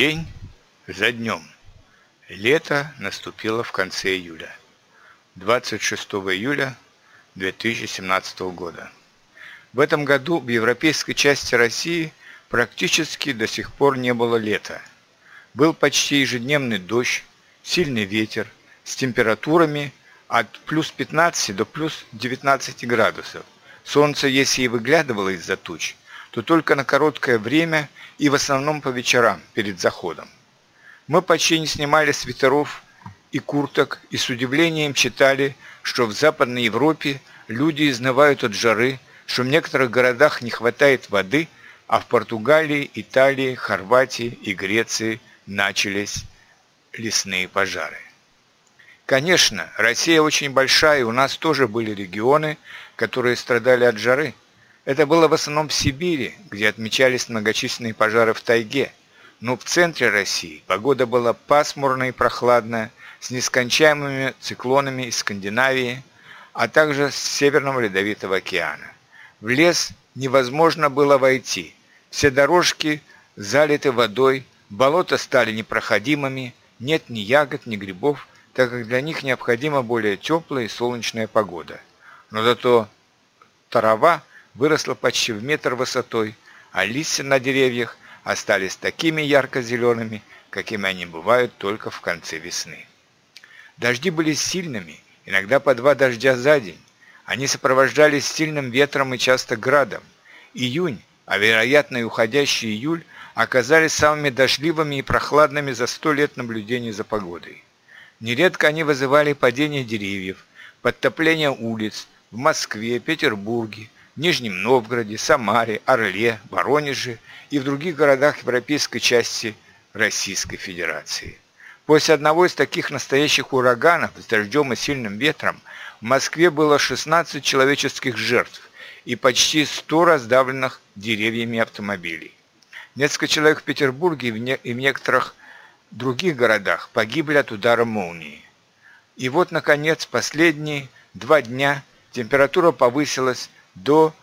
День за днем. Лето наступило в конце июля. 26 июля 2017 года. В этом году в европейской части России практически до сих пор не было лета. Был почти ежедневный дождь, сильный ветер с температурами от плюс 15 до плюс 19 градусов. Солнце, если и выглядывало из-за туч, то только на короткое время и в основном по вечерам перед заходом. Мы почти не снимали свитеров и курток и с удивлением читали, что в Западной Европе люди изнывают от жары, что в некоторых городах не хватает воды, а в Португалии, Италии, Хорватии и Греции начались лесные пожары. Конечно, Россия очень большая, и у нас тоже были регионы, которые страдали от жары – это было в основном в Сибири, где отмечались многочисленные пожары в тайге. Но в центре России погода была пасмурная и прохладная, с нескончаемыми циклонами из Скандинавии, а также с Северного Ледовитого океана. В лес невозможно было войти. Все дорожки залиты водой, болота стали непроходимыми, нет ни ягод, ни грибов, так как для них необходима более теплая и солнечная погода. Но зато трава выросла почти в метр высотой, а листья на деревьях остались такими ярко-зелеными, какими они бывают только в конце весны. Дожди были сильными, иногда по два дождя за день. Они сопровождались сильным ветром и часто градом. Июнь, а вероятно и уходящий июль, оказались самыми дождливыми и прохладными за сто лет наблюдений за погодой. Нередко они вызывали падение деревьев, подтопление улиц в Москве, Петербурге, Нижнем Новгороде, Самаре, Орле, Воронеже и в других городах европейской части Российской Федерации. После одного из таких настоящих ураганов с дождем и сильным ветром в Москве было 16 человеческих жертв и почти 100 раздавленных деревьями автомобилей. Несколько человек в Петербурге и в некоторых других городах погибли от удара молнии. И вот, наконец, последние два дня температура повысилась до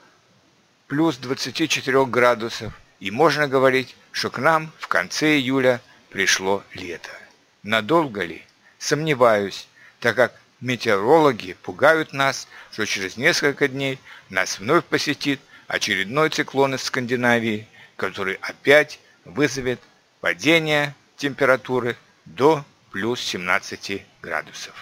плюс 24 градусов, и можно говорить, что к нам в конце июля пришло лето. Надолго ли? Сомневаюсь, так как метеорологи пугают нас, что через несколько дней нас вновь посетит очередной циклон из Скандинавии, который опять вызовет падение температуры до плюс 17 градусов.